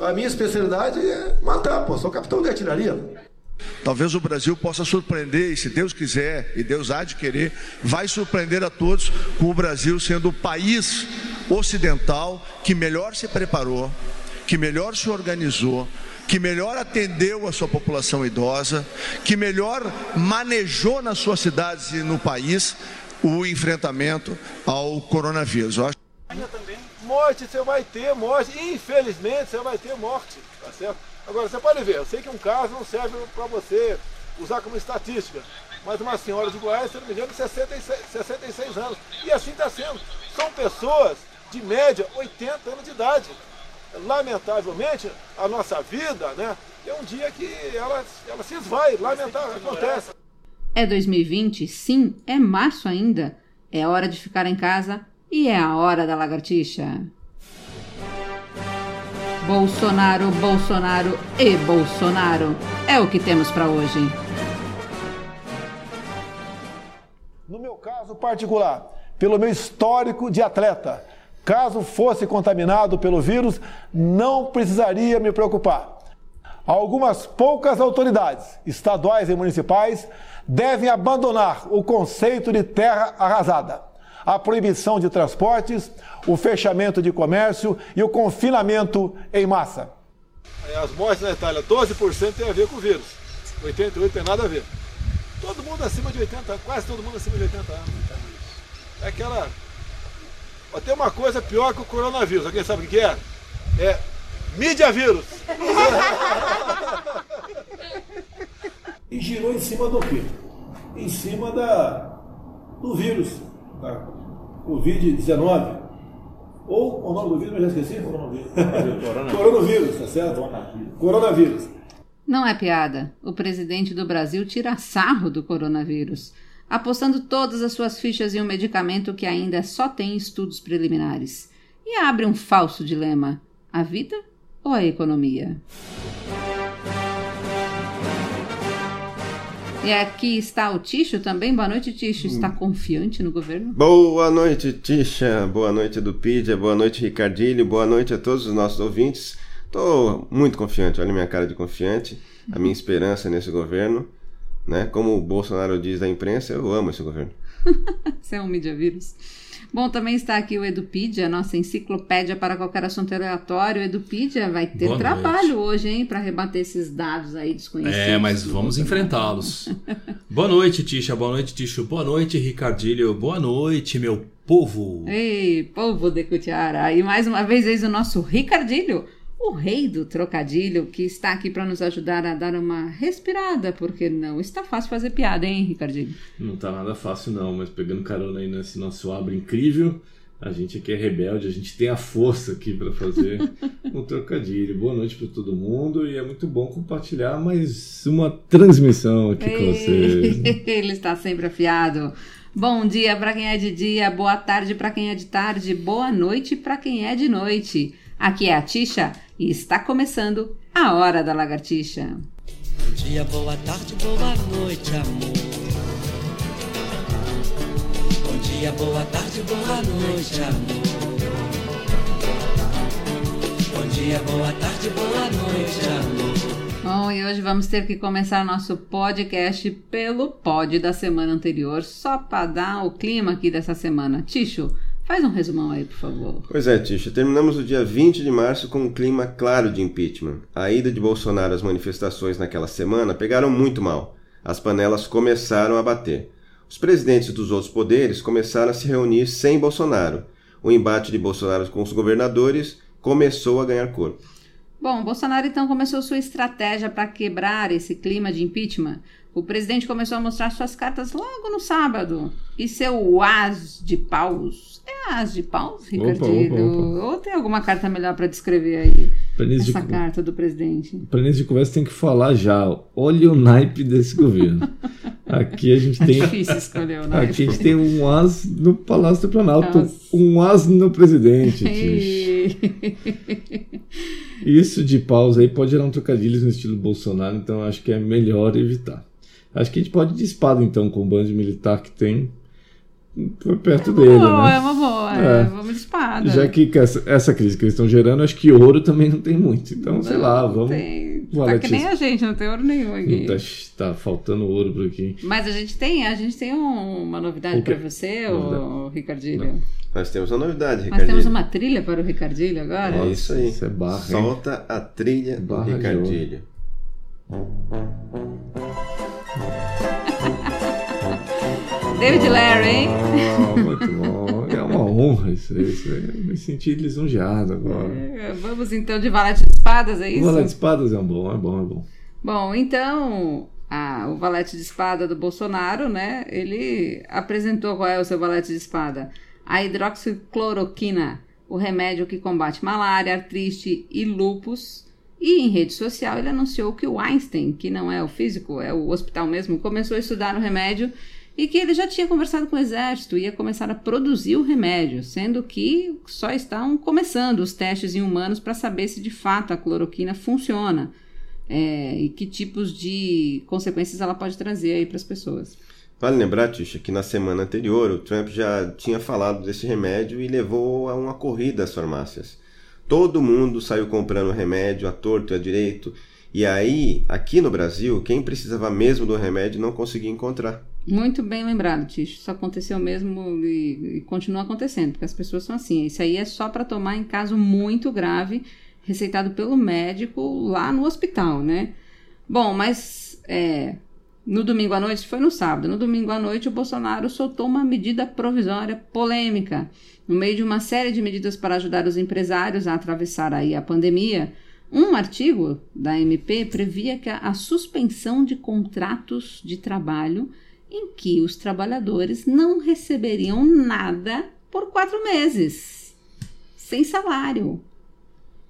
A minha especialidade é matar, pô. Sou capitão de artilharia. Talvez o Brasil possa surpreender, e se Deus quiser, e Deus há de querer, vai surpreender a todos com o Brasil sendo o país ocidental que melhor se preparou, que melhor se organizou, que melhor atendeu a sua população idosa, que melhor manejou nas suas cidades e no país o enfrentamento ao coronavírus. Eu acho... Morte você vai ter, morte, infelizmente você vai ter morte, tá certo? Agora você pode ver, eu sei que um caso não serve para você usar como estatística, mas uma senhora de Goiás, se não me engano, 66, 66 anos, e assim está sendo. São pessoas de média 80 anos de idade lamentavelmente, a nossa vida, né, é um dia que ela, ela se esvai, lamentável, acontece. É 2020, sim, é março ainda. É hora de ficar em casa e é a hora da lagartixa. Bolsonaro, Bolsonaro e Bolsonaro é o que temos para hoje. No meu caso particular, pelo meu histórico de atleta, Caso fosse contaminado pelo vírus, não precisaria me preocupar. Algumas poucas autoridades, estaduais e municipais, devem abandonar o conceito de terra arrasada, a proibição de transportes, o fechamento de comércio e o confinamento em massa. As mortes na Itália, 12% tem a ver com o vírus, 88% tem nada a ver. Todo mundo acima de 80 quase todo mundo acima de 80 anos. É aquela tem uma coisa pior que o coronavírus. Alguém sabe o que é? É mídia vírus. e girou em cima do quê? Em cima da, do vírus, da Covid-19. Ou o nome do vírus, eu já esqueci? Coronavírus. Coronavírus, tá certo? Coronavírus. Coronavírus. Não é piada. O presidente do Brasil tira sarro do coronavírus apostando todas as suas fichas em um medicamento que ainda só tem estudos preliminares. E abre um falso dilema: a vida ou a economia? E aqui está o Ticho também. Boa noite, Ticho. Está confiante no governo? Boa noite, Tisha. Boa noite, Dupídia. Boa noite, Ricardilho. Boa noite a todos os nossos ouvintes. Estou muito confiante. Olha minha cara de confiante. A minha esperança nesse governo. Né? Como o Bolsonaro diz da imprensa, eu amo esse governo. Você é um mídia vírus. Bom, também está aqui o Edupedia, nossa enciclopédia para qualquer assunto aleatório. O Edupedia vai ter Boa trabalho noite. hoje, hein, para rebater esses dados aí desconhecidos. É, mas vamos enfrentá-los. Boa noite, Tisha. Boa noite, Ticho. Boa noite, Ricardilho. Boa noite, meu povo. Ei, povo de Cutiara. E mais uma vez, eis o nosso Ricardilho o rei do trocadilho, que está aqui para nos ajudar a dar uma respirada, porque não está fácil fazer piada, hein, Ricardinho? Não está nada fácil, não, mas pegando carona aí nesse nosso abre incrível, a gente aqui é rebelde, a gente tem a força aqui para fazer um trocadilho. Boa noite para todo mundo e é muito bom compartilhar mais uma transmissão aqui Ei, com vocês. Ele está sempre afiado. Bom dia para quem é de dia, boa tarde para quem é de tarde, boa noite para quem é de noite. Aqui é a Tisha e está começando a Hora da Lagartixa. Bom dia, boa tarde, boa noite, amor. Bom dia, boa tarde, boa noite, amor. Bom dia, boa tarde, boa noite, amor. Bom, e hoje vamos ter que começar nosso podcast pelo pod da semana anterior, só para dar o clima aqui dessa semana. Ticho, Faz um resumão aí, por favor. Pois é, Tisha. Terminamos o dia 20 de março com um clima claro de impeachment. A ida de Bolsonaro às manifestações naquela semana pegaram muito mal. As panelas começaram a bater. Os presidentes dos outros poderes começaram a se reunir sem Bolsonaro. O embate de Bolsonaro com os governadores começou a ganhar corpo. Bom, Bolsonaro então começou sua estratégia para quebrar esse clima de impeachment. O presidente começou a mostrar suas cartas logo no sábado. E seu as de paus é as de paus, Ricardinho? Ou tem alguma carta melhor para descrever aí? essa de, carta do presidente. Para início de conversa tem que falar já. Olha o naipe desse governo. Aqui a gente é tem. É difícil escolher o naipe. Aqui a gente tem um as no Palácio do Planalto, Nossa. um as no presidente. Isso de paus aí pode gerar um trocadilho no estilo Bolsonaro, então acho que é melhor evitar. Acho que a gente pode ir de espada então com o bando militar que tem perto é dele. Boa, né? É uma boa. é, É. vamos de espada. Já que com essa, essa crise que eles estão gerando, acho que ouro também não tem muito. Então, sei lá, Não vamos. Tem. Tá que nem a gente, não tem ouro nenhum aqui. Tá, tá faltando ouro por aqui. Mas a gente tem, a gente tem um- uma novidade pra você, o Ricardilho. Nós temos uma novidade, Nós Ricardinho. temos uma trilha para o Ricardilho agora. É isso aí. Isso é barra, hein? Solta a trilha do Barra de Ricardilho. David Larry, hein? Ah, muito bom. É uma honra isso aí. Isso aí. Eu me senti lisonjeado agora. É, Vamos então de valete de espadas, é isso? Valete de Espadas é um bom, é bom, é bom. Bom, então, a- o valete de espada do Bolsonaro, né? Ele apresentou qual é o seu valete de espada. A hidroxicloroquina, o remédio que combate malária, artrite e lúpus. E em rede social ele anunciou que o Einstein, que não é o físico, é o hospital mesmo, começou a estudar o remédio e que ele já tinha conversado com o exército e ia começar a produzir o remédio, sendo que só estão começando os testes em humanos para saber se de fato a cloroquina funciona é, e que tipos de consequências ela pode trazer aí para as pessoas. Vale lembrar, Tisha, que na semana anterior o Trump já tinha falado desse remédio e levou a uma corrida às farmácias. Todo mundo saiu comprando remédio à torto e à direito. E aí, aqui no Brasil, quem precisava mesmo do remédio não conseguia encontrar. Muito bem lembrado, Ticho. Isso aconteceu mesmo e, e continua acontecendo, porque as pessoas são assim. Isso aí é só para tomar em caso muito grave, receitado pelo médico lá no hospital, né? Bom, mas é, no domingo à noite, foi no sábado, no domingo à noite o Bolsonaro soltou uma medida provisória polêmica. No meio de uma série de medidas para ajudar os empresários a atravessar aí a pandemia, um artigo da MP previa que a, a suspensão de contratos de trabalho em que os trabalhadores não receberiam nada por quatro meses, sem salário.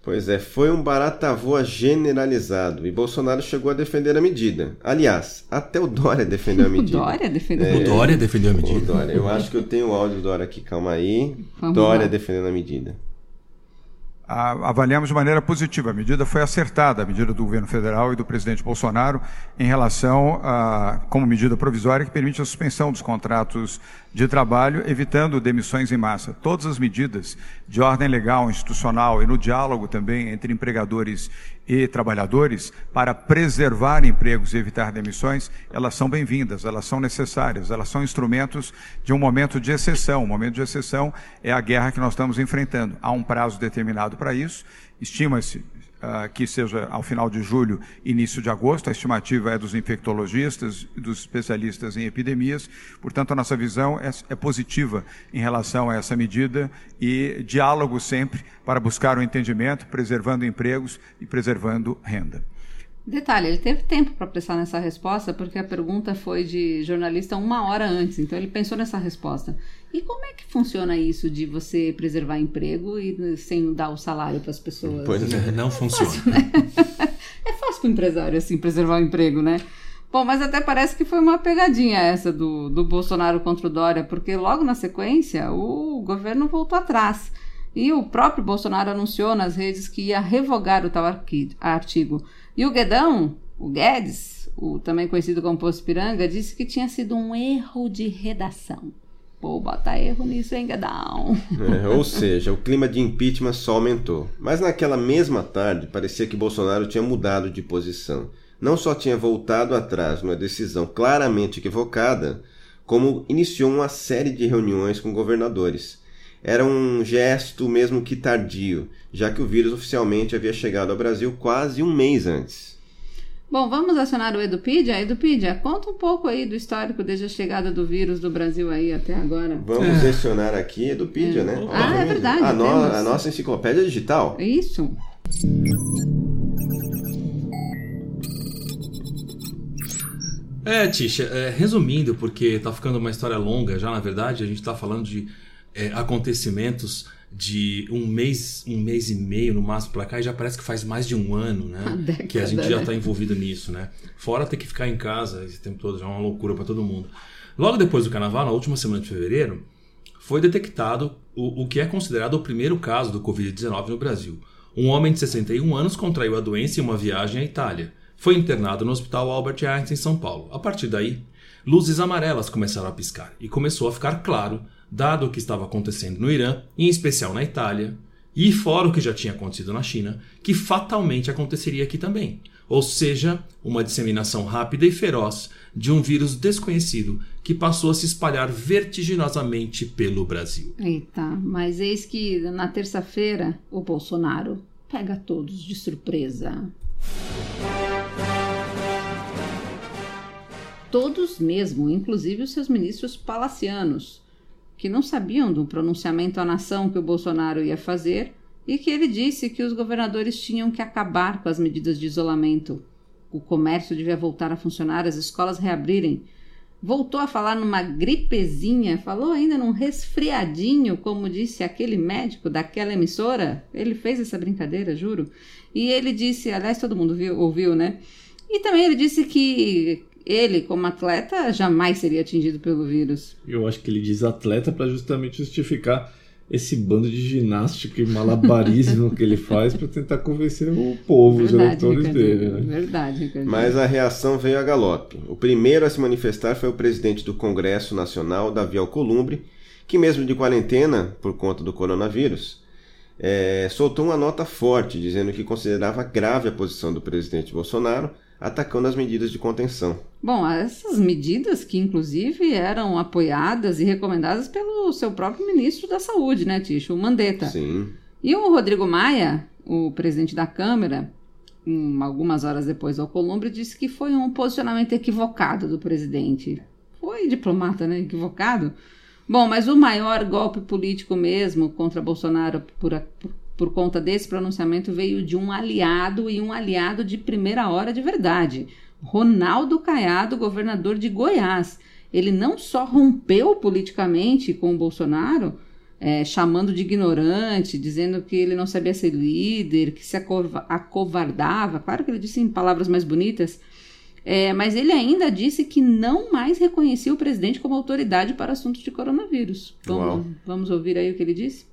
Pois é, foi um barata-voa generalizado e Bolsonaro chegou a defender a medida. Aliás, até o Dória defendeu a O medida. Dória defendeu. É. O Dória defendeu a O medida. Dória. Eu acho que eu tenho o áudio do Dória aqui, calma aí. Vamos Dória lá. defendendo a medida. a- avaliamos de maneira positiva. A medida foi acertada, a medida do governo federal e do presidente Bolsonaro, em relação a, como medida provisória que permite a suspensão dos contratos de trabalho, evitando demissões em massa. Todas as medidas de ordem legal, institucional e no diálogo também entre empregadores e trabalhadores para preservar empregos e evitar demissões, elas são bem-vindas, elas são necessárias, elas são instrumentos de um momento de exceção. O momento de exceção é a guerra que nós estamos enfrentando. Há um prazo determinado para isso, estima-se ah, que seja ao final de julho, início de agosto. A estimativa é dos infectologistas e dos especialistas em epidemias. Portanto, a nossa visão é, é positiva em relação a essa medida e diálogo sempre para buscar o entendimento, preservando empregos e preservando renda. Detalhe, ele teve tempo para pensar nessa resposta, porque a pergunta foi de jornalista uma hora antes, então ele pensou nessa resposta. E como é que funciona isso de você preservar emprego e sem dar o salário para as pessoas? Pois é. Não funciona. É fácil para o empresário, assim, preservar o emprego, né? Bom, mas até parece que foi uma pegadinha essa do, do Bolsonaro contra o Dória, porque logo na sequência o governo voltou atrás. E o próprio Bolsonaro anunciou nas redes que ia revogar o tal artigo. E o Guedão, o Guedes, o também conhecido como Poço Piranga, disse que tinha sido um erro de redação. Pô, bota erro nisso, hein, Guedão? É, ou seja, o clima de impeachment só aumentou. Mas naquela mesma tarde, parecia que Bolsonaro tinha mudado de posição. Não só tinha voltado atrás numa decisão claramente equivocada, como iniciou uma série de reuniões com governadores. Era um gesto mesmo que tardio, já que o vírus oficialmente havia chegado ao Brasil quase um mês antes. Bom, vamos acionar o Edupedia? Edupedia, conta um pouco aí do histórico desde a chegada do vírus do Brasil aí até agora. Vamos mencionar aqui Edupedia, né? Ah, é verdade, A, no- temos. a nossa enciclopédia digital. É isso? É, Tisha, é, resumindo, porque tá ficando uma história longa já, na verdade, a gente tá falando de é, acontecimentos de um mês, um mês e meio no máximo pra cá, e já parece que faz mais de um ano, né? Década, que a gente já né? tá envolvido nisso, né? Fora ter que ficar em casa esse tempo todo, já é uma loucura pra todo mundo. Logo depois do carnaval, na última semana de fevereiro, foi detectado o, o que é considerado o primeiro caso do Covid-19 no Brasil. Um homem de 61 anos contraiu a doença em uma viagem à Itália. Foi internado no Hospital Albert Einstein, em São Paulo. A partir daí, luzes amarelas começaram a piscar e começou a ficar claro dado o que estava acontecendo no Irã, em especial na Itália, e fora o que já tinha acontecido na China, que fatalmente aconteceria aqui também. Ou seja, uma disseminação rápida e feroz de um vírus desconhecido que passou a se espalhar vertiginosamente pelo Brasil. Eita, mas eis que na terça-feira o Bolsonaro pega todos de surpresa. Todos mesmo, inclusive os seus ministros palacianos, que não sabiam do pronunciamento à nação que o Bolsonaro ia fazer e que ele disse que os governadores tinham que acabar com as medidas de isolamento. O comércio devia voltar a funcionar, as escolas reabrirem. Voltou a falar numa gripezinha, falou ainda num resfriadinho, como disse aquele médico daquela emissora. Ele fez essa brincadeira, juro. E ele disse, aliás, todo mundo viu, ouviu, né? E também ele disse que ele, como atleta, jamais seria atingido pelo vírus. Eu acho que ele diz atleta para justamente justificar esse bando de ginástica e malabarismo que ele faz para tentar convencer o povo, Verdade, os eleitores Ricardinho, dele. Né? Verdade, Ricardinho. Mas a reação veio a galope. O primeiro a se manifestar foi o presidente do Congresso Nacional, Davi Alcolumbre, que mesmo de quarentena, por conta do coronavírus, é, soltou uma nota forte dizendo que considerava grave a posição do presidente Bolsonaro, atacando as medidas de contenção. Bom, essas medidas que inclusive eram apoiadas e recomendadas pelo seu próprio ministro da Saúde, né, Ticho? O Mandetta. Sim. E o Rodrigo Maia, o presidente da Câmara, um, algumas horas depois ao Columbre, disse que foi um posicionamento equivocado do presidente. Foi diplomata, né? Equivocado. Bom, mas o maior golpe político mesmo contra Bolsonaro por, a- por, por conta desse pronunciamento veio de um aliado e um aliado de primeira hora de verdade. Ronaldo Caiado, governador de Goiás. Ele não só rompeu politicamente com o Bolsonaro, é, chamando de ignorante, dizendo que ele não sabia ser líder, que se acova- acovardava. Claro que ele disse em palavras mais bonitas, é, mas ele ainda disse que não mais reconhecia o presidente como autoridade para assuntos de coronavírus. Vamos, vamos ouvir aí o que ele disse?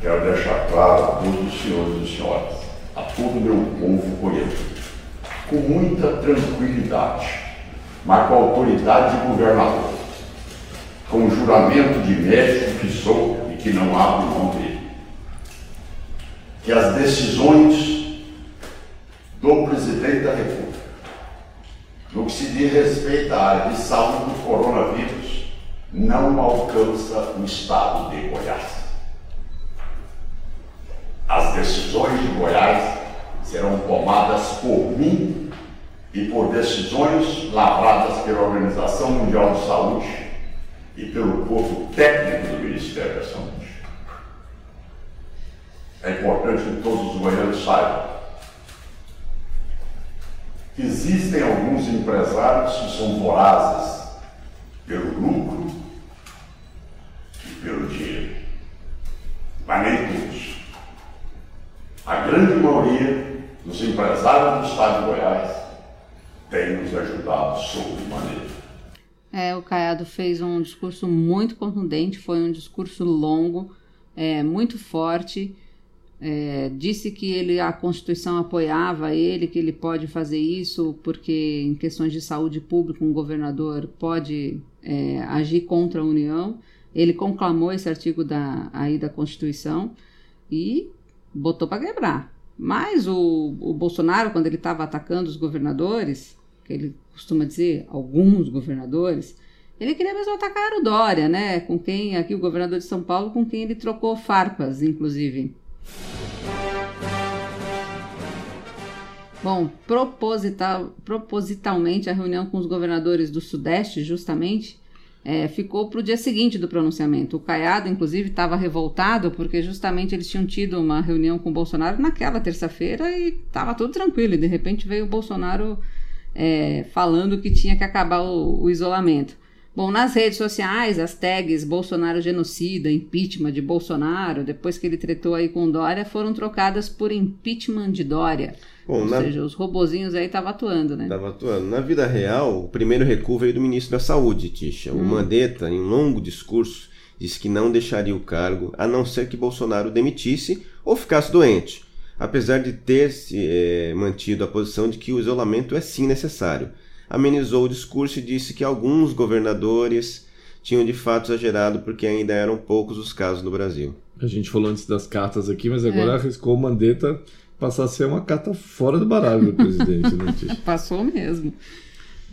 Quero deixar claro a todos os senhores e senhoras, a todo o meu povo goiano, com muita tranquilidade, mas com autoridade de governador, com o juramento de médico que sou e que não abro mão dele, que as decisões do presidente da República, no que se diz respeito à área de saúde do coronavírus, não alcança o estado de Goiás. As decisões de Goiás serão tomadas por mim e por decisões lavradas pela Organização Mundial de Saúde e pelo corpo técnico do Ministério da Saúde. É importante que todos os goianos saibam que existem alguns empresários que são vorazes pelo lucro e pelo dinheiro, mas nem todos. A grande maioria dos empresários do estado de Goiás tem nos ajudado sobremaneira. É, o Caiado fez um discurso muito contundente, foi um discurso longo, é, muito forte. É, disse que ele, a Constituição apoiava ele, que ele pode fazer isso porque em questões de saúde pública um governador pode é, agir contra a União. Ele conclamou esse artigo da, aí da Constituição e botou para quebrar. Mas o, o Bolsonaro, quando ele estava atacando os governadores, que ele costuma dizer alguns governadores, ele queria mesmo atacar o Dória, né? Com quem, aqui o governador de São Paulo, com quem ele trocou farpas, inclusive. Bom, proposital, propositalmente a reunião com os governadores do Sudeste, justamente, é, ficou para o dia seguinte do pronunciamento. O Caiado, inclusive, estava revoltado porque justamente eles tinham tido uma reunião com o Bolsonaro naquela terça-feira e estava tudo tranquilo. E de repente veio o Bolsonaro é, falando que tinha que acabar o, o isolamento. Bom, nas redes sociais, as tags Bolsonaro genocida, impeachment de Bolsonaro, depois que ele tretou aí com Dória, foram trocadas por impeachment de Dória. Bom, Ou na- seja, os robozinhos aí estavam atuando, né? Estava atuando. Na vida real, o primeiro recuo veio do ministro da Saúde, Tisha. O Mandetta, em um longo discurso, disse que não deixaria o cargo a não ser que Bolsonaro demitisse ou ficasse doente, apesar de ter se eh, mantido a posição de que o isolamento é sim necessário. Amenizou o discurso e disse que alguns governadores tinham de fato exagerado porque ainda eram poucos os casos no Brasil. A gente falou antes das cartas aqui, mas agora É. arriscou o Mandetta passar a ser uma carta fora do baralho do presidente, né, Tisha? Passou mesmo.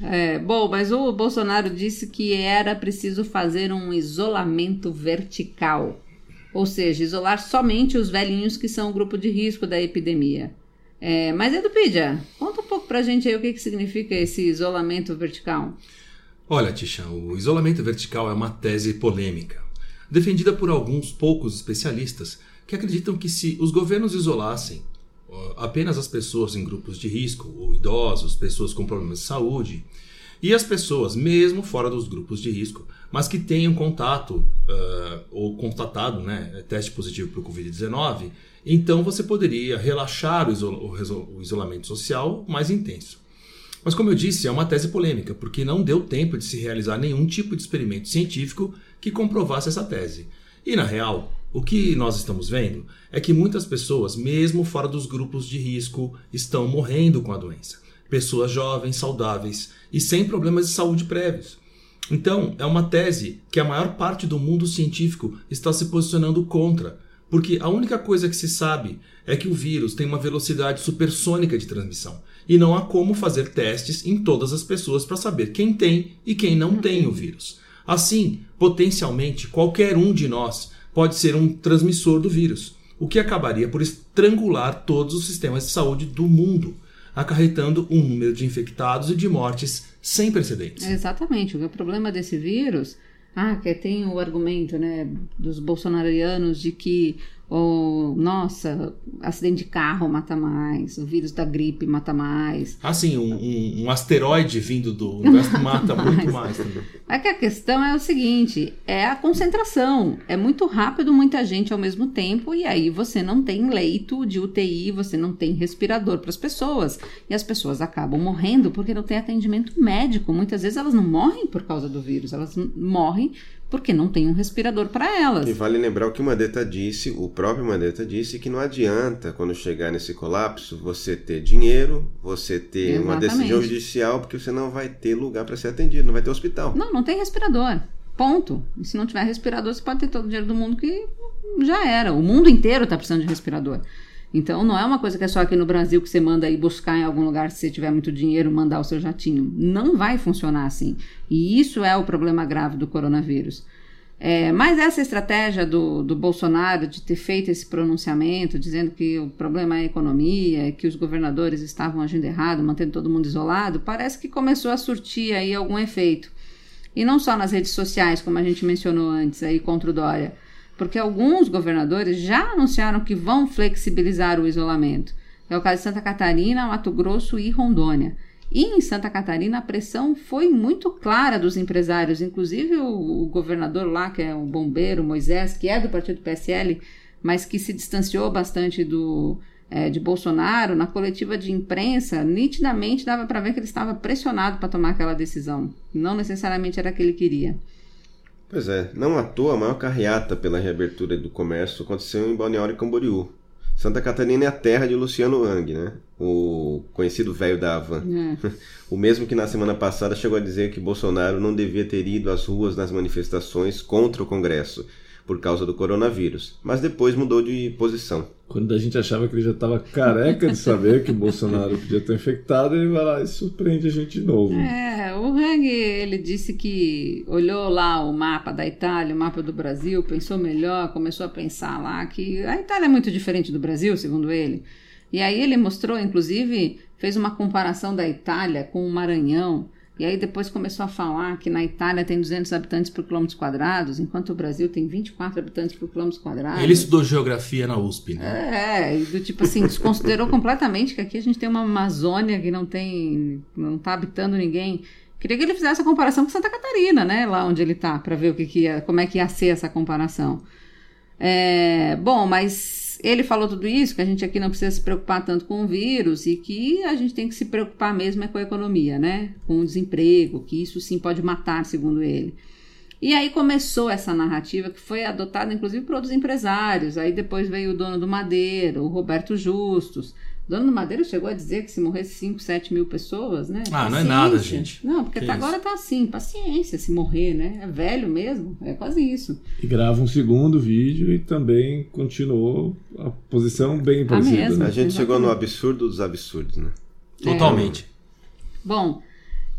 É, bom, mas o Bolsonaro disse que era preciso fazer um isolamento vertical. Ou seja, isolar somente os velhinhos que são o grupo de risco da epidemia. É, mas Edupidia, conta um pouco pra gente aí o que, que significa esse isolamento vertical. Olha, Tisha, o isolamento vertical é uma tese polêmica, defendida por alguns poucos especialistas que acreditam que se os governos isolassem apenas as pessoas em grupos de risco, ou idosos, pessoas com problemas de saúde, e as pessoas, mesmo fora dos grupos de risco, mas que tenham contato ah, ou constatado né, teste positivo para o Covid-19, então você poderia relaxar o, iso- o reso- o isolamento social mais intenso. Mas, como eu disse, é uma tese polêmica, porque não deu tempo de se realizar nenhum tipo de experimento científico que comprovasse essa tese. E, na real, o que nós estamos vendo é que muitas pessoas, mesmo fora dos grupos de risco, estão morrendo com a doença. Pessoas jovens, saudáveis e sem problemas de saúde prévios. Então, é uma tese que a maior parte do mundo científico está se posicionando contra, porque a única coisa que se sabe é que o vírus tem uma velocidade supersônica de transmissão e não há como fazer testes em todas as pessoas para saber quem tem e quem não tem o vírus. Assim, potencialmente, qualquer um de nós pode ser um transmissor do vírus, o que acabaria por estrangular todos os sistemas de saúde do mundo, acarretando um número de infectados e de mortes sem precedentes. Exatamente. O problema desse vírus, ah, que tem o argumento, né, dos bolsonarianos de que o nossa, acidente de carro mata mais, o vírus da gripe mata mais. Assim, um, um- um asteroide vindo do universo mata muito mais também. É que a questão é o seguinte, é a concentração. É muito rápido, muita gente ao mesmo tempo, e aí você não tem leito de UTI, você não tem respirador para as pessoas. E as pessoas acabam morrendo porque não tem atendimento médico. Muitas vezes elas não morrem por causa do vírus, elas morrem porque não tem um respirador para elas. E vale lembrar o que o Mandetta disse, o próprio Mandetta disse, que não adianta, quando chegar nesse colapso, você ter dinheiro, você ter uma Exatamente. decisão judicial, porque você não vai ter lugar para ser atendido, não vai ter hospital. Não, não tem respirador. Ponto. E se não tiver respirador, você pode ter todo o dinheiro do mundo que já era. O mundo inteiro está precisando de respirador. Então não é uma coisa que é só aqui no Brasil que você manda ir buscar em algum lugar se você tiver muito dinheiro, mandar o seu jatinho. Não vai funcionar assim. E isso é o problema grave do coronavírus. É, mas essa estratégia do, do Bolsonaro de ter feito esse pronunciamento, dizendo que o problema é a economia, que os governadores estavam agindo errado, mantendo todo mundo isolado, parece que começou a surtir aí algum efeito. E não só nas redes sociais, como a gente mencionou antes aí contra o Dória, porque alguns governadores já anunciaram que vão flexibilizar o isolamento. É o caso de Santa Catarina, Mato Grosso e Rondônia. E em Santa Catarina a pressão foi muito clara dos empresários, inclusive o, o governador lá, que é o bombeiro Moisés, que é do partido PSL, mas que se distanciou bastante do, é, de Bolsonaro, na coletiva de imprensa, nitidamente dava para ver que ele estava pressionado para tomar aquela decisão. Não necessariamente era a que ele queria. Pois é, não à toa a maior carreata pela reabertura do comércio aconteceu em Balneário Camboriú. Santa Catarina é a terra de Luciano Hang, né? O conhecido velho da Havan. É. O mesmo que na semana passada chegou a dizer que Bolsonaro não devia ter ido às ruas nas manifestações contra o Congresso por causa do coronavírus, mas depois mudou de posição. Quando a gente achava que ele já estava careca de saber que o Bolsonaro podia estar infectado, ele vai lá e surpreende a gente de novo. É, o Hang, ele disse que olhou lá o mapa da Itália, o mapa do Brasil, pensou melhor, começou a pensar lá que a Itália é muito diferente do Brasil, segundo ele. E aí ele mostrou, inclusive, fez uma comparação da Itália com o Maranhão. E aí depois começou a falar que na Itália tem 200 habitantes por quilômetro quadrados, enquanto o Brasil tem 24 habitantes por quilômetro quadrado. Ele estudou geografia na USP, né? É, e do tipo assim, desconsiderou completamente que aqui a gente tem uma Amazônia que não tem, não tá habitando ninguém. Queria que ele fizesse a comparação com Santa Catarina, né, lá onde ele tá, para ver o que, que ia, como é que ia ser essa comparação. É, bom, mas ele falou tudo isso, que a gente aqui não precisa se preocupar tanto com o vírus e que a gente tem que se preocupar mesmo é com a economia, né? Com o desemprego, que isso sim pode matar, segundo ele. E aí começou essa narrativa que foi adotada inclusive por outros empresários. Aí depois veio o dono do Madeira, o Roberto Justus, Dono do Madeira chegou a dizer que se morresse 5, 7 mil pessoas, né? Ah, não é nada, gente. Não, porque Que até agora tá assim, paciência se morrer, né? É velho mesmo, é quase isso. E grava um segundo vídeo e também continuou a posição bem parecida. mesma. né? A gente chegou no Exatamente. absurdo dos absurdos, né? Totalmente. Bom,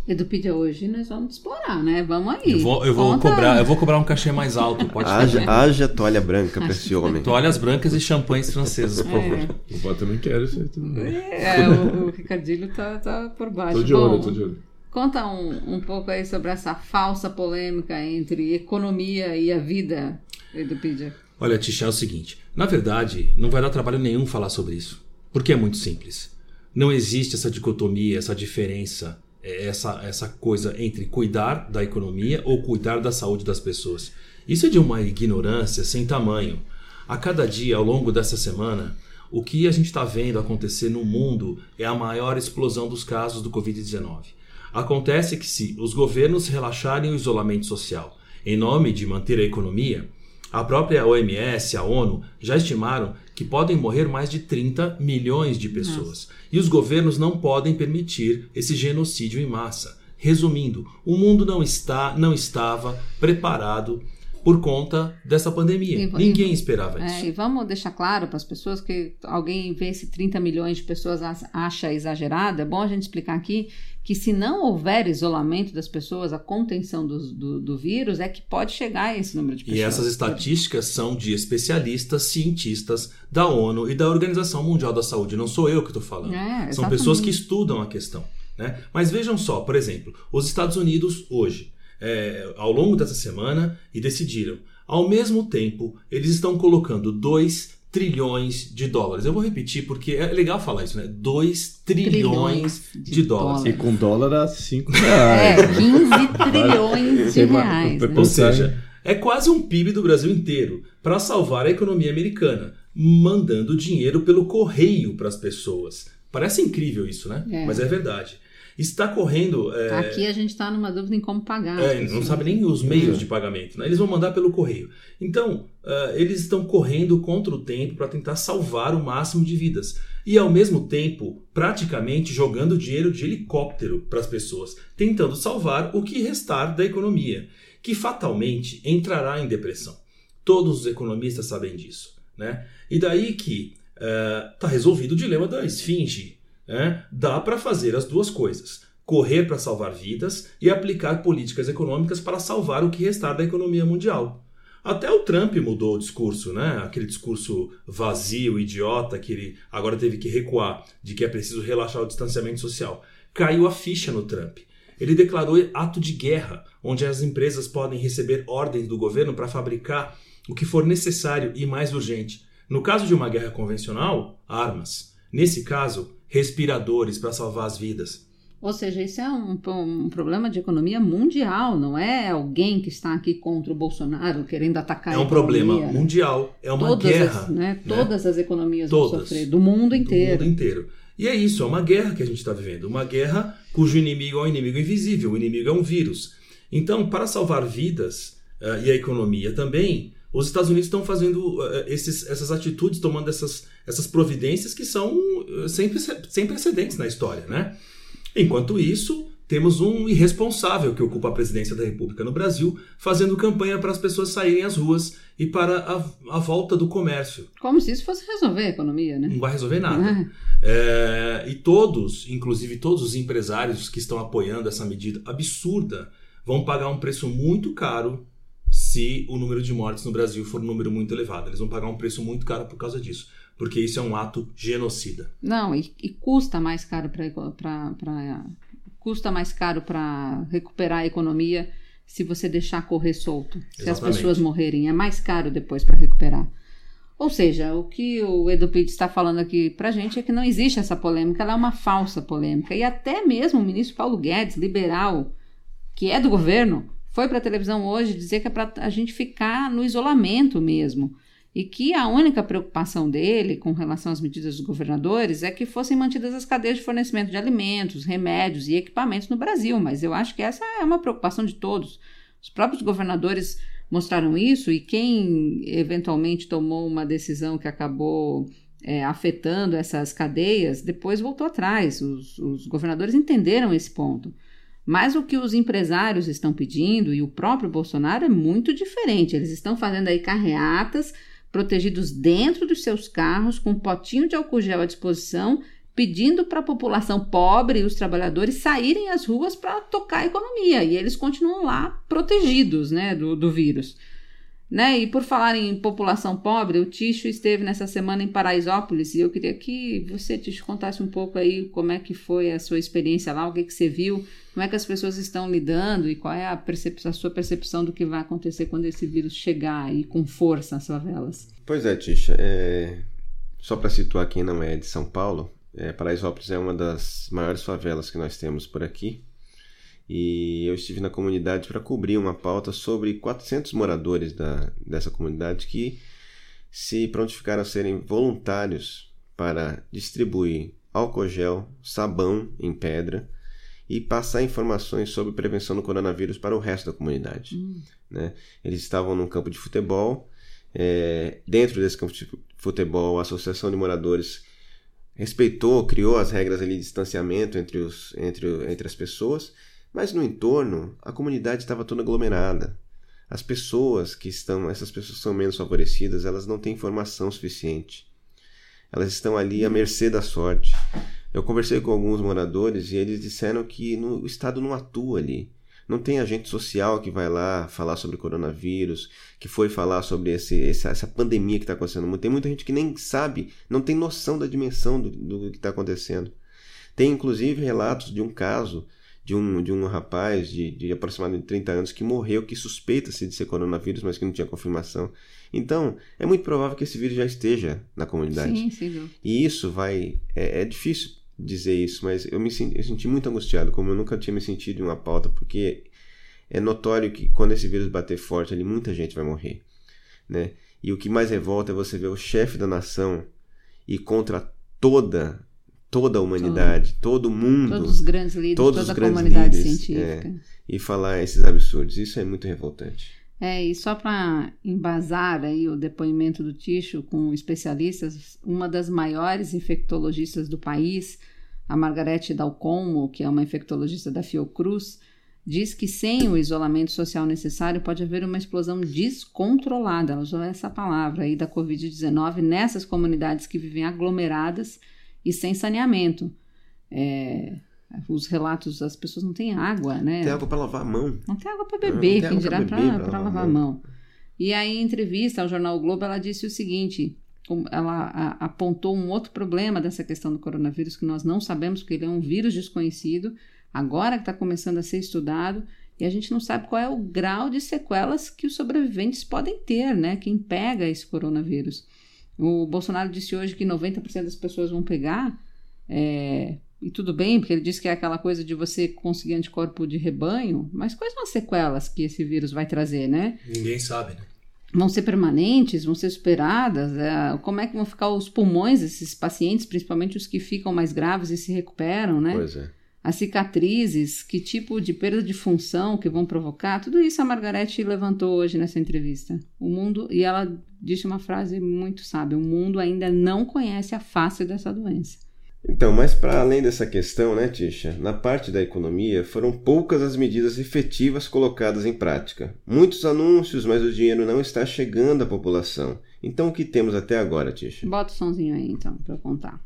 Edupedia hoje nós vamos explorar, né? Vamos aí. Eu vou, eu vou Conta- cobrar, eu vou cobrar um cachê mais alto, pode Haja, fazer. haja toalha branca pra esse homem. Toalhas brancas e champanhes franceses, por favor. É. O Pó também quero isso aí também. É, o, o Ricardilho tá, tá por baixo. Tô de Bom, olho, tô de olho. Conta um, um pouco aí sobre essa falsa polêmica entre economia e a vida, Edupedia. Olha, Tisha, é o seguinte. Na verdade, não vai dar trabalho nenhum falar sobre isso. Porque é muito simples. Não existe essa dicotomia, essa diferença, essa, essa coisa entre cuidar da economia ou cuidar da saúde das pessoas. Isso é de uma ignorância sem tamanho. A cada dia, ao longo dessa semana, o que a gente está vendo acontecer no mundo é a maior explosão dos casos do Covid-19. Acontece que se os governos relaxarem o isolamento social em nome de manter a economia, a própria OMS, a ONU, já estimaram que podem morrer mais de 30 milhões de pessoas. E os governos não podem permitir esse genocídio em massa. Resumindo, o mundo não está, não estava preparado por conta dessa pandemia. E- Ninguém e- esperava É, isso. e vamos deixar claro para as pessoas que alguém vê esse 30 milhões de pessoas as- acha exagerado. É bom a gente explicar aqui que se não houver isolamento das pessoas, a contenção dos- do, do vírus, é que pode chegar a esse número de pessoas. E essas estatísticas são de especialistas, cientistas da ONU e da Organização Mundial da Saúde. Não sou eu que estou falando. É, são pessoas que estudam a questão. Né? Mas vejam só, por exemplo, os Estados Unidos hoje, é, ao longo dessa semana, e decidiram. Ao mesmo tempo, eles estão colocando 2 trilhões de dólares. Eu vou repetir porque é legal falar isso, né? 2 trilhões Trilhões de, de dólares. E com dólar a 5 É, reais. 15 trilhões de reais. Ou Né? Ou seja, é quase um PIB do Brasil inteiro para salvar a economia americana, mandando dinheiro pelo correio para as pessoas. Parece incrível isso, né? É. Mas é verdade. Está correndo. é, Aqui a gente está numa dúvida em como pagar. é, não sabe nem os meios de pagamento, né? Eles vão mandar pelo correio. Então, ah, eles estão correndo contra o tempo para tentar salvar o máximo de vidas. E ao mesmo tempo, praticamente jogando dinheiro de helicóptero para as pessoas, tentando salvar o que restar da economia, que fatalmente entrará em depressão. Todos os economistas sabem disso, né? E daí que está resolvido o dilema da esfinge. Né? Dá para fazer as duas coisas correr para salvar vidas e aplicar políticas econômicas para salvar o que restar da economia mundial. Até o Trump mudou o discurso, né? Aquele discurso vazio, idiota, que ele agora teve que recuar, de que é preciso relaxar o distanciamento social. Caiu a ficha no Trump. Ele declarou ato de guerra, onde as empresas podem receber ordens do governo para fabricar o que for necessário e mais urgente. No caso de uma guerra convencional, armas. Nesse caso, respiradores para salvar as vidas. Ou seja, isso é um, um problema de economia mundial, não é alguém que está aqui contra o Bolsonaro querendo atacar É um problema mundial, é uma todas guerra. As, né, Todas as economias vão Todas. sofrer, do mundo do inteiro. mundo inteiro. E é isso, é uma guerra que a gente está vivendo. Uma guerra cujo inimigo é um inimigo invisível, o inimigo é um vírus. Então, para salvar vidas eh, e a economia também, os Estados Unidos estão fazendo eh, esses, essas atitudes, tomando essas, essas providências que são eh, sem, sem precedentes na história. Né? Enquanto isso, temos um irresponsável que ocupa a presidência da República no Brasil, fazendo campanha para as pessoas saírem às ruas e para a, a volta do comércio. Como se isso fosse resolver a economia, né? Não vai resolver nada. Né? É, e todos, inclusive todos os empresários que estão apoiando essa medida absurda, vão pagar um preço muito caro se o número de mortes no Brasil for um número muito elevado. Eles vão pagar um preço muito caro por causa disso, porque isso é um ato genocida. Não, e, e custa mais caro para custa mais caro para recuperar a economia se você deixar correr solto. Se as Exatamente. pessoas morrerem, é mais caro depois para recuperar. Ou seja, o que o Edu Pitt está falando aqui pra gente é que não existe essa polêmica, ela é uma falsa polêmica. E até mesmo o ministro Paulo Guedes, liberal, que é do governo, foi para a televisão hoje dizer que é para a gente ficar no isolamento mesmo. E que a única preocupação dele com relação às medidas dos governadores é que fossem mantidas as cadeias de fornecimento de alimentos, remédios e equipamentos no Brasil. Mas eu acho que essa é uma preocupação de todos. Os próprios governadores mostraram isso e quem eventualmente tomou uma decisão que acabou é, afetando essas cadeias, depois voltou atrás. Os, os governadores entenderam esse ponto. Mas o que os empresários estão pedindo e o próprio Bolsonaro é muito diferente. Eles estão fazendo aí carreatas protegidos dentro dos seus carros, com um potinho de álcool gel à disposição, pedindo para a população pobre e os trabalhadores saírem às ruas para tocar a economia. E eles continuam lá protegidos né, do, do vírus. Né? E por falar em população pobre, o Ticho esteve nessa semana em Paraisópolis e eu queria que você, Ticho, contasse um pouco aí como é que foi a sua experiência lá, o que, que você viu, como é que as pessoas estão lidando e qual é a, a sua percepção do que vai acontecer quando esse vírus chegar aí com força às favelas. Pois é, Tisha, é... só para situar quem não é de São Paulo, é, Paraisópolis é uma das maiores favelas que nós temos por aqui e eu estive na comunidade para cobrir uma pauta sobre 400 moradores da, dessa comunidade que se prontificaram a serem voluntários para distribuir álcool gel, sabão em pedra e passar informações sobre prevenção do coronavírus para o resto da comunidade. Hum. Né? Eles estavam num campo de futebol, é, dentro desse campo de futebol, a Associação de Moradores respeitou, criou as regras ali de distanciamento entre, os, entre, entre as pessoas mas no entorno, a comunidade estava toda aglomerada. As pessoas que estão, essas pessoas são menos favorecidas, elas não têm informação suficiente. Elas estão ali à mercê da sorte. Eu conversei com alguns moradores e eles disseram que no, o Estado não atua ali. Não tem agente social que vai lá falar sobre coronavírus, que foi falar sobre esse, essa, essa pandemia que está acontecendo. Tem muita gente que nem sabe, não tem noção da dimensão do, do que está acontecendo. Tem inclusive relatos de um caso de um, de um rapaz de, de aproximadamente 30 anos que morreu, que suspeita-se de ser coronavírus, mas que não tinha confirmação. Então, é muito provável que esse vírus já esteja na comunidade. Sim, sim. E isso vai. É, é difícil dizer isso, mas eu me senti, eu senti muito angustiado, como eu nunca tinha me sentido em uma pauta, porque é notório que quando esse vírus bater forte ali, muita gente vai morrer. Né? E o que mais revolta é você ver o chefe da nação e contra toda toda a humanidade, todo, todo mundo, todos os grandes líderes, toda a comunidade líderes, científica. É, e falar esses absurdos, isso é muito revoltante. É, e só para embasar aí o depoimento do Ticho com especialistas, uma das maiores infectologistas do país, a Margarete Dalcomo, que é uma infectologista da Fiocruz, diz que sem o isolamento social necessário pode haver uma explosão descontrolada, ela usou essa palavra aí da Covid-19 nessas comunidades que vivem aglomeradas e sem saneamento. É, os relatos, as pessoas não têm água, né? Tem água para lavar a mão. Não tem água para beber, quem dirá para lavar a mão. E aí, em entrevista ao jornal o Globo, ela disse o seguinte: ela apontou um outro problema dessa questão do coronavírus que nós não sabemos, porque ele é um vírus desconhecido, agora que está começando a ser estudado, e a gente não sabe qual é o grau de sequelas que os sobreviventes podem ter, né? Quem pega esse coronavírus. O Bolsonaro disse hoje que 90% das pessoas vão pegar. É, e tudo bem, porque ele disse que é aquela coisa de você conseguir anticorpo de rebanho, mas quais são as sequelas que esse vírus vai trazer, né? Ninguém sabe, né? Vão ser permanentes, vão ser superadas? É, como é que vão ficar os pulmões desses pacientes, principalmente os que ficam mais graves e se recuperam, né? Pois é as cicatrizes, que tipo de perda de função que vão provocar, tudo isso a Margarete levantou hoje nessa entrevista. O mundo, e ela disse uma frase muito sábia: o mundo ainda não conhece a face dessa doença. Então, mas para além dessa questão, né, Tisha, na parte da economia foram poucas as medidas efetivas colocadas em prática. Muitos anúncios, mas o dinheiro não está chegando à população. Então, o que temos até agora, Tisha? Bota o somzinho aí, então, para eu contar.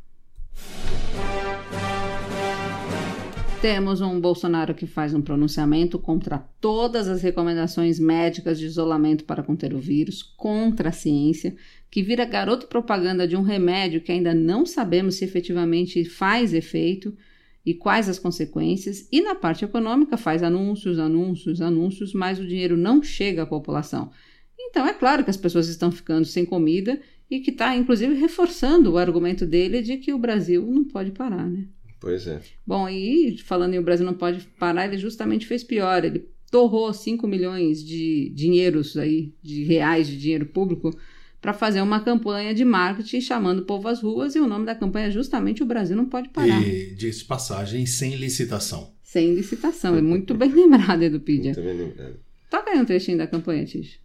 Temos um Bolsonaro que faz um pronunciamento contra todas as recomendações médicas de isolamento para conter o vírus, contra a ciência, que vira garoto propaganda de um remédio que ainda não sabemos se efetivamente faz efeito e quais as consequências, e na parte econômica faz anúncios, anúncios, anúncios, mas o dinheiro não chega à população. Então é claro que as pessoas estão ficando sem comida e que está, inclusive, reforçando o argumento dele de que o Brasil não pode parar, né? Pois é. Bom, e falando em o Brasil não pode parar, ele justamente fez pior. Ele torrou 5 milhões de dinheiros aí, de reais de dinheiro público, para fazer uma campanha de marketing chamando o povo às ruas, e o nome da campanha é justamente O Brasil Não Pode Parar. E, diz passagem, sem licitação. Sem licitação, é muito bem lembrado, Edupidia. Muito bem lembrado. Toca aí um trechinho da campanha, Tish.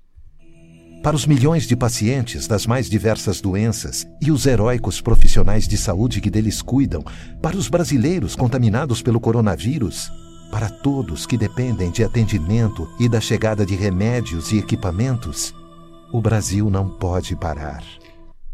Para os milhões de pacientes das mais diversas doenças e os heróicos profissionais de saúde que deles cuidam, para os brasileiros contaminados pelo coronavírus, para todos que dependem de atendimento e da chegada de remédios e equipamentos, o Brasil não pode parar.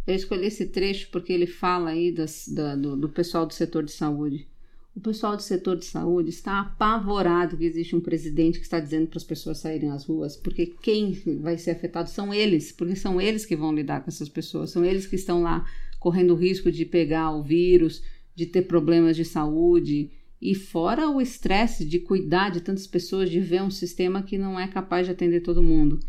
Eu escolhi esse trecho porque ele fala aí das, da, do, do pessoal do setor de saúde. O pessoal do setor de saúde está apavorado que existe um presidente que está dizendo para as pessoas saírem às ruas, porque quem vai ser afetado são eles, porque são eles que vão lidar com essas pessoas, são eles que estão lá correndo risco de pegar o vírus, de ter problemas de saúde, e fora o estresse de cuidar de tantas pessoas, de ver um sistema que não é capaz de atender todo mundo.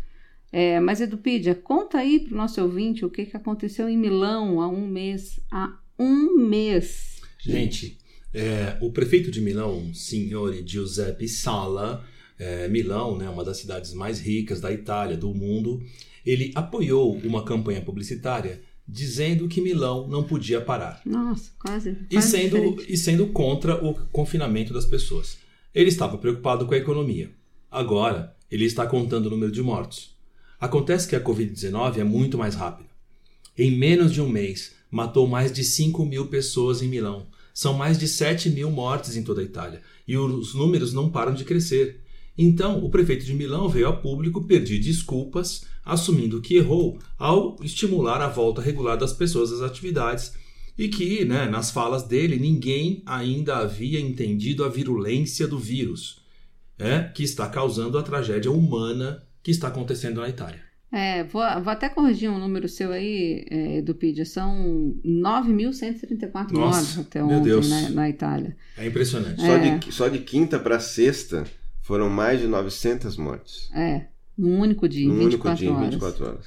É, mas, Edupídia, conta aí para o nosso ouvinte o que, que aconteceu em Milão há um mês. Há um mês. Gente, é, o prefeito de Milão, Signore Giuseppe Sala, é, Milão, né, uma das cidades mais ricas da Itália, do mundo, ele apoiou uma campanha publicitária dizendo que Milão não podia parar. Nossa, quase. E quase sendo, diferente. e sendo contra o confinamento das pessoas. Ele estava preocupado com a economia. Agora, ele está contando o número de mortos. Acontece que a Covid-19 é muito mais rápida. Em menos de um mês, matou mais de 5 mil pessoas em Milão. São mais de 7 mil mortes em toda a Itália. E os números não param de crescer. Então, o prefeito de Milão veio ao público pedir desculpas, assumindo que errou ao estimular a volta regular das pessoas às atividades e que, né, nas falas dele, ninguém ainda havia entendido a virulência do vírus, é, que está causando a tragédia humana que está acontecendo na Itália. É, vou, vou até corrigir um número seu aí, é, Edupídia. São 9.134 Nossa, mortes até ontem Deus. né, na Itália. É impressionante. Só, É. de, só de quinta para sexta foram mais de 900 mortes. É, num único dia, Num único 24 dia, em horas. 24 horas.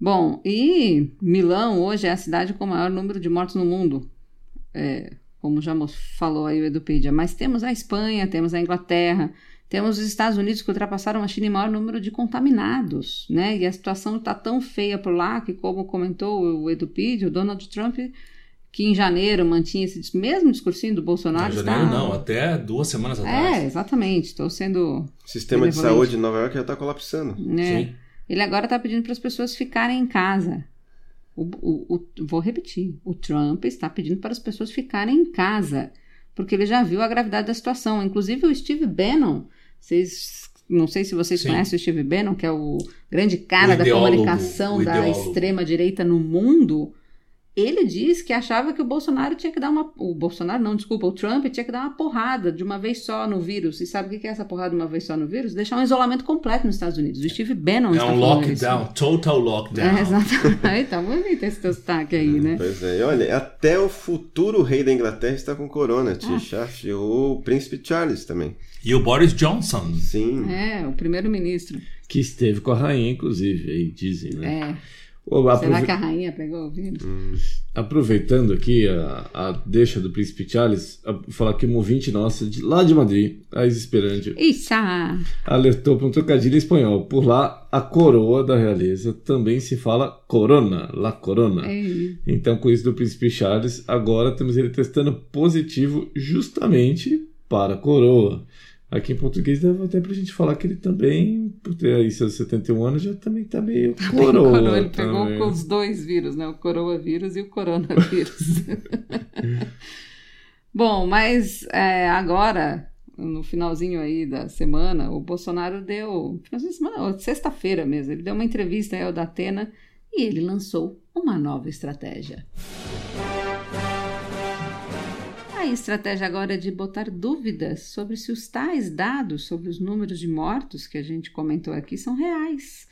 Bom, e Milão hoje é a cidade com o maior número de mortos no mundo. É, como já falou aí o Edupedia. Mas temos a Espanha, temos a Inglaterra, temos os Estados Unidos que ultrapassaram a China em maior número de contaminados, né? E a situação está tão feia por lá que, como comentou o Edupedia, o Donald Trump, que em janeiro mantinha esse mesmo discursinho do Bolsonaro. Em janeiro está- não, até duas semanas atrás. É, exatamente. Estou sendo. O sistema de saúde de Nova York já está colapsando. né? Sim. Ele agora está pedindo para as pessoas ficarem em casa. O, o- o- vou repetir: o Trump está pedindo para as pessoas ficarem em casa, porque ele já viu a gravidade da situação. Inclusive, o Steve Bannon, vocês. Não sei se vocês Sim. conhecem o Steve Bannon, que é o grande cara O da ideólogo, comunicação da extrema-direita no mundo. Ele disse que achava que o Bolsonaro tinha que dar uma. O Bolsonaro, não, desculpa, o Trump tinha que dar uma porrada de uma vez só no vírus. E sabe o que é essa porrada de uma vez só no vírus? Deixar um isolamento completo nos Estados Unidos. O Steve Bannon É está um falando isso. lockdown, total lockdown. É, exatamente. tá bonito esse teu sotaque aí, né? Pois é, e olha, até o futuro rei da Inglaterra está com corona, Tisha. E o príncipe Charles também. E o Boris Johnson. Sim. É, o primeiro-ministro. Que esteve com a rainha, inclusive, aí dizem, né? É. Será aprove- que a rainha pegou o vírus? Aproveitando aqui a, a deixa do Príncipe Charles, a, falar que uma ouvinte nossa, de, lá de Madrid, a Esperante, alertou para um trocadilho em espanhol. Por lá, a coroa da realeza também se fala corona, la corona. Ei. Então, com isso do Príncipe Charles, agora temos ele testando positivo justamente para a coroa. Aqui em português dava até pra gente falar que ele também, por ter aí seus 71 anos, já também tá meio coroa. Coroa, ele pegou também. com os dois vírus, né? O coronavírus e o coronavírus. Bom, mas é, agora, no finalzinho aí da semana, o Bolsonaro deu. Finalzinho semana, sexta-feira mesmo, ele deu uma entrevista aí ao Datena e ele lançou uma nova estratégia. A estratégia agora é de botar dúvidas sobre se os tais dados sobre os números de mortos que a gente comentou aqui são reais.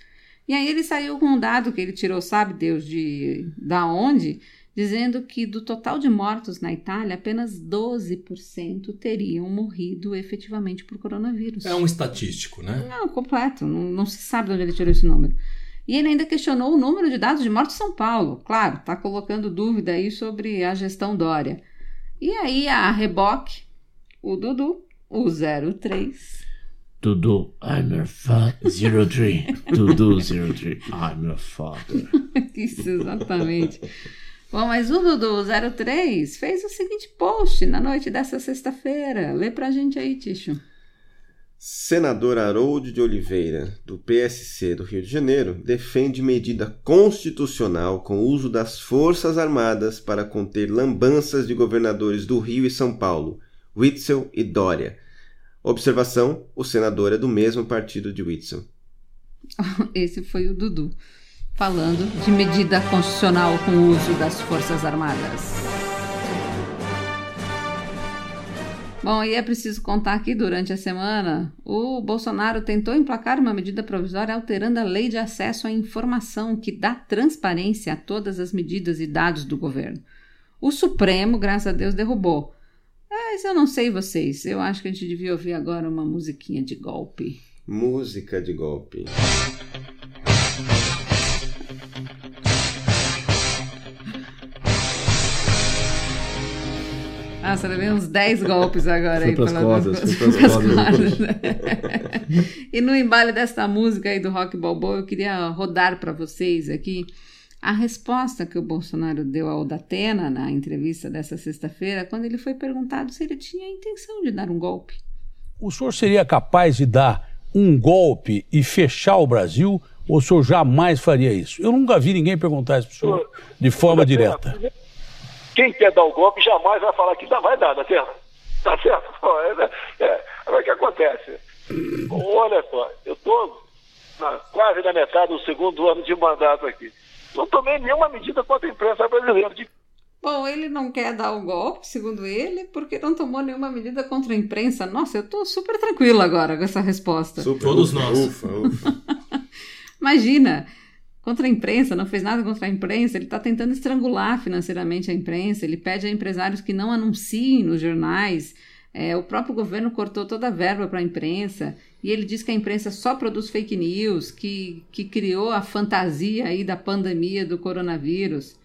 E aí ele saiu com um dado que ele tirou, sabe Deus, de da onde, dizendo que do total de mortos na Itália, apenas 12% teriam morrido efetivamente por coronavírus. É um estatístico, né? Não, completo. Não, não se sabe de onde ele tirou esse número. E ele ainda questionou o número de dados de mortos em São Paulo. Claro, está colocando dúvida aí sobre a gestão Dória. E aí a reboque, o Dudu, o 03. Dudu, I'm your father. 03. Dudu 03. I'm your father. Isso, exatamente. Bom, mas o Dudu 03 fez o seguinte post na noite dessa sexta-feira. Lê pra gente aí, Ticho. Senador Harold de Oliveira, do PSC do Rio de Janeiro, defende medida constitucional com uso das Forças Armadas para conter lambanças de governadores do Rio e São Paulo, Witzel e Dória. Observação: o senador é do mesmo partido de Witzel. Esse foi o Dudu, falando de medida constitucional com uso das Forças Armadas. Bom, e é preciso contar que durante a semana o Bolsonaro tentou emplacar uma medida provisória alterando a lei de acesso à informação que dá transparência a todas as medidas e dados do governo. O Supremo, graças a Deus, derrubou. Mas eu não sei vocês, eu acho que a gente devia ouvir agora uma musiquinha de golpe. Música de golpe. Ah, você levei uns 10 golpes agora aí. pras pela- cordas, pras pras cordas. cordas. e no embalo desta música aí do Rock Balboa, eu queria rodar para vocês aqui a resposta que o Bolsonaro deu ao Datena na entrevista dessa sexta-feira, quando ele foi perguntado se ele tinha a intenção de dar um golpe. O senhor seria capaz de dar um golpe e fechar o Brasil? Ou o senhor jamais faria isso? Eu nunca vi ninguém perguntar isso para o senhor de forma direta. Quem quer dar o golpe jamais vai falar que dá, vai dar, tá certo? Tá certo? É, é, é o que acontece. Olha só, eu estou quase na metade do segundo ano de mandato aqui. Não tomei nenhuma medida contra a imprensa brasileira. De... Bom, ele não quer dar o golpe, segundo ele, porque não tomou nenhuma medida contra a imprensa. Nossa, eu tô super tranquilo agora com essa resposta. Super, Todos ufa, nós. Ufa, ufa. Imagina, contra a imprensa, não fez nada contra a imprensa, ele está tentando estrangular financeiramente a imprensa, ele pede a empresários que não anunciem nos jornais. É, o próprio governo cortou toda a verba para a imprensa e ele diz que a imprensa só produz fake news, que, que criou a fantasia aí da pandemia do coronavírus.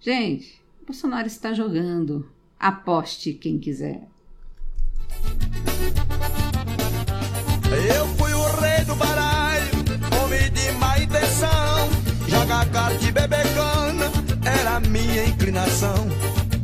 Gente, Bolsonaro está jogando. Aposte quem quiser. Eu fui o rei do baralho, homem de má intenção. Jogar carta e beber cana era a minha inclinação.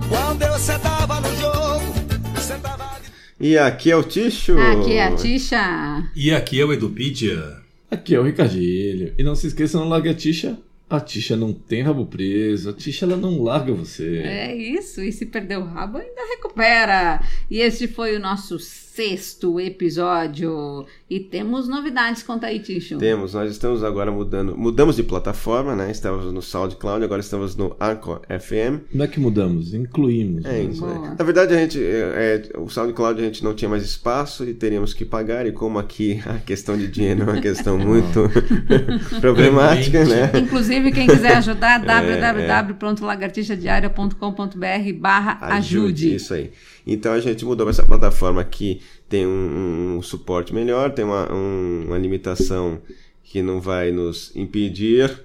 Quando eu sentava no jogo, sentava. E aqui é o Ticho. Aqui é a Tisha. E aqui é o Edupedia. Aqui é o Ricardilho. E não se esqueça, não largue a Tixa. A Tixa não tem rabo preso. A Tixa ela não larga você. É isso, e se perder o rabo ainda recupera. E este foi o nosso sexto episódio. E temos novidades, conta aí, Ticho. Temos, nós estamos agora mudando, mudamos de plataforma, né? Estávamos no SoundCloud, agora estamos no Anchor FM. Não é que mudamos, incluímos. É né? isso, né? Na verdade, a gente, é, é, o SoundCloud a gente não tinha mais espaço e teríamos que pagar, e como aqui a questão de dinheiro é uma questão muito problemática, né? Inclusive, quem quiser ajudar, É, www.lagartixadiaria.com.br barra ajude. Isso aí. Então a gente mudou para essa plataforma que tem um, um suporte melhor, tem uma, um- uma limitação que não vai nos impedir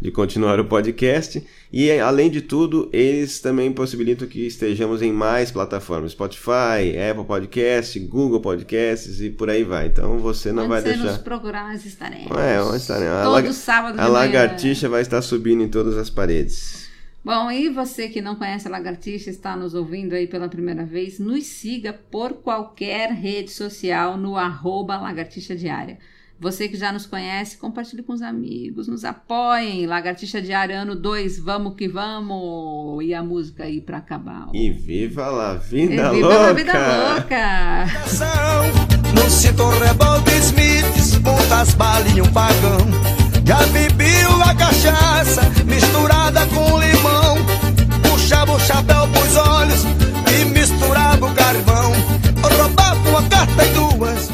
de continuar o podcast. E além de tudo, eles também possibilitam que estejamos em mais plataformas: Spotify, Apple Podcast, Google Podcasts e por aí vai. Então você não vai deixar. nos procurar, nós estaremos. É, onde estaremos? A, Todo laga- sábado a manhã. lagartixa vai estar subindo em todas as paredes. Bom, e você que não conhece a Lagartixa, está nos ouvindo aí pela primeira vez, nos siga por qualquer rede social no arroba Lagartixa Diária. Você que já nos conhece, compartilhe com os amigos, nos apoiem. Lagartixa Diária ano 2, vamos que vamos! E a música aí pra acabar. ó. E viva a E vida viva louca! a vida louca! No cinto rebote Smiths, pontas balas em já bebiu a cachaça misturada com limão. Puxava o chapéu pros olhos e misturava o carvão. Roubava uma carta e duas.